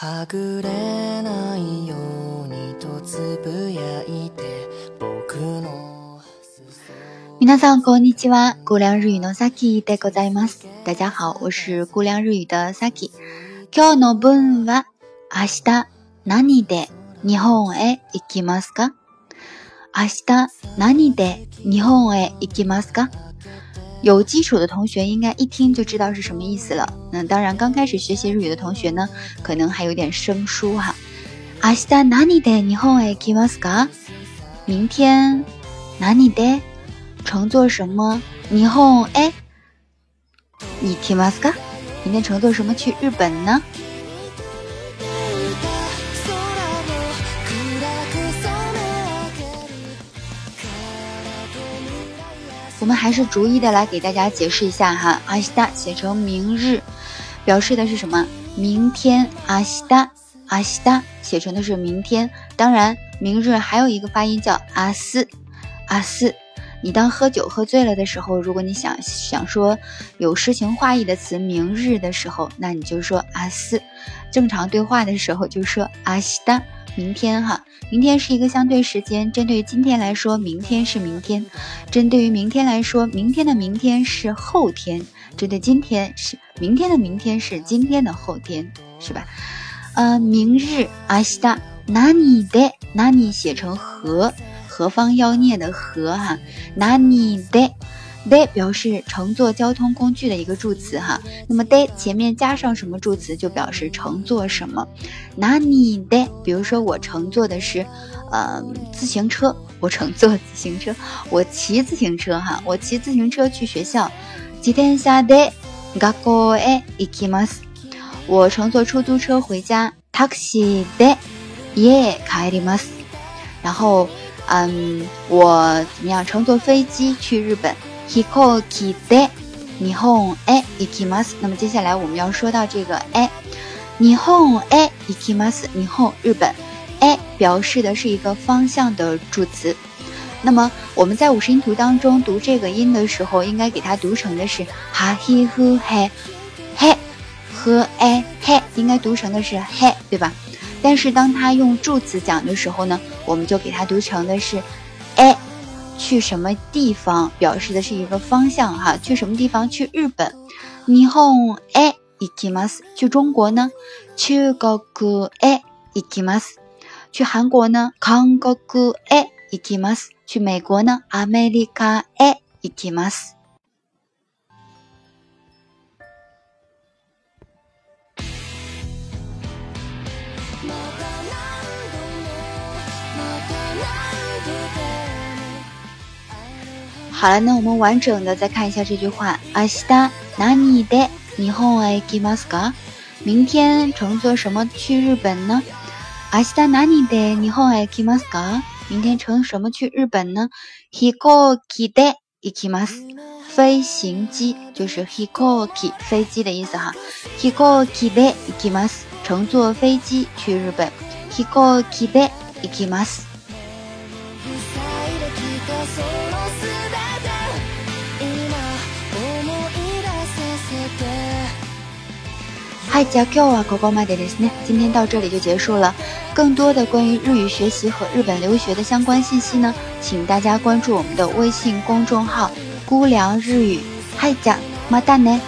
はぐれないようにとつぶやいて僕の皆さんこんにちは。姑娘日语のさきでございます。大家好，我是姑娘日语的さき。今日の文は明日何で日本へ行きますか？明日何で日本へ行きますか？有基础的同学应该一听就知道是什么意思了。那当然，刚开始学习日语的同学呢，可能还有点生疏哈。明日何で日本へ行きますか？明天何で乘坐什么日本へ行きますか？明天乘坐什么去日本呢？ 我们还是逐一的来给大家解释一下哈，阿西达写成明日，表示的是什么？明天。阿西达，阿西达写成的是明天。当然，明日还有一个发音叫阿斯，阿斯。你当喝酒喝醉了的时候，如果你想想说有诗情画意的词“明日”的时候，那你就说阿斯；正常对话的时候就说阿西达。明天哈，明天是一个相对时间，针对于今天来说，明天是明天；针对于明天来说，明天的明天是后天；针对今天是明天的明天是今天的后天，是吧？呃，明日阿西达，哪里的哪里写成何何方妖孽的何哈，哪里的。的表示乘坐交通工具的一个助词哈，那么的前面加上什么助词就表示乘坐什么。哪里的？比如说我乘坐的是，呃，自行车，我乘坐自行车，我骑自行车哈，我骑自行车去学校。自転車で学校へ行きます。我乘坐出租车回家。タクシーで家へ帰ります。然后，嗯，我怎么样？乘坐飞机去日本。 飛行機で日本へ行きます。那么接下来我们要说到这个え，日本へ行きます。日本日本，え表示的是一个方向的助词。那么我们在五十音图当中读这个音的时候，应该给它读成的是哈希呼嘿嘿和哎嘿，应该读成的是嘿，对吧？但是当它用助词讲的时候呢，我们就给它读成的是哎。 去什么地方表示的是一个方向哈？去什么地方？去日本。日本へ行きます。去中国呢？中国へ行きます。去韩国呢？韓国へ行きます。去美国呢？アメリカへ行きます。 好了，那我们完整的再看一下这句话。明日何で日本へ行きますか？明天乘坐什么去日本呢？明日何で日本へ行きますか？明天乘什么去日本呢？飛行機で行きます。飞行机就是飛行機飞机的意思哈。飛行機で行きます。乘坐飞机去日本。飛行機 で行きます。嗨，加 Q 啊，狗狗买的ですね。今天到这里就结束了。更多的关于日语学习和日本留学的相关信息呢，请大家关注我们的微信公众号“姑凉日语”。嗨，加，么哒呢。